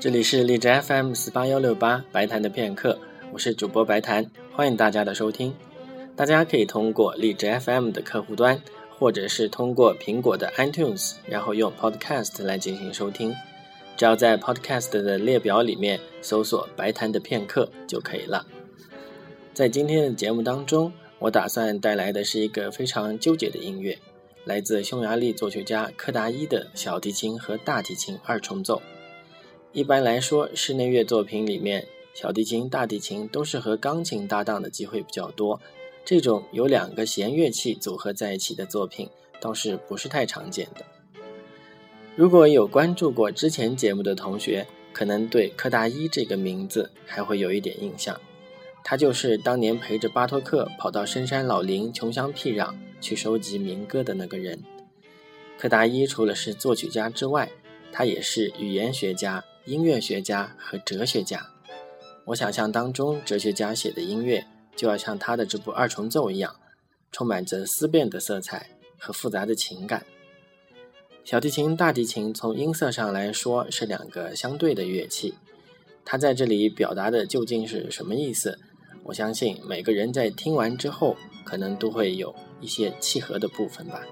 这里是荔枝 FM 四八幺六八白谈的片刻，我是主播白谈，欢迎大家的收听。大家可以通过荔枝 FM 的客户端，或者是通过苹果的 iTunes，然后用 Podcast 来进行收听。只要在 Podcast 的列表里面搜索“白谈的片刻”就可以了。在今天的节目当中，我打算带来的是一个非常纠结的音乐，来自匈牙利作曲家柯达伊的小提琴和大提琴二重奏。一般来说，室内乐作品里面，小提琴、大提琴都是和钢琴搭档的机会比较多。这种有两个弦乐器组合在一起的作品，倒是不是太常见的。如果有关注过之前节目的同学，可能对柯达伊这个名字还会有一点印象。他就是当年陪着巴托克跑到深山老林、穷乡僻壤去收集民歌的那个人。柯达伊除了是作曲家之外，他也是语言学家。音乐学家和哲学家，我想象当中哲学家写的音乐就要像他的这部二重奏一样，充满着思辨的色彩和复杂的情感。小提琴、大提琴从音色上来说是两个相对的乐器，它在这里表达的究竟是什么意思？我相信每个人在听完之后，可能都会有一些契合的部分吧。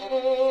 Música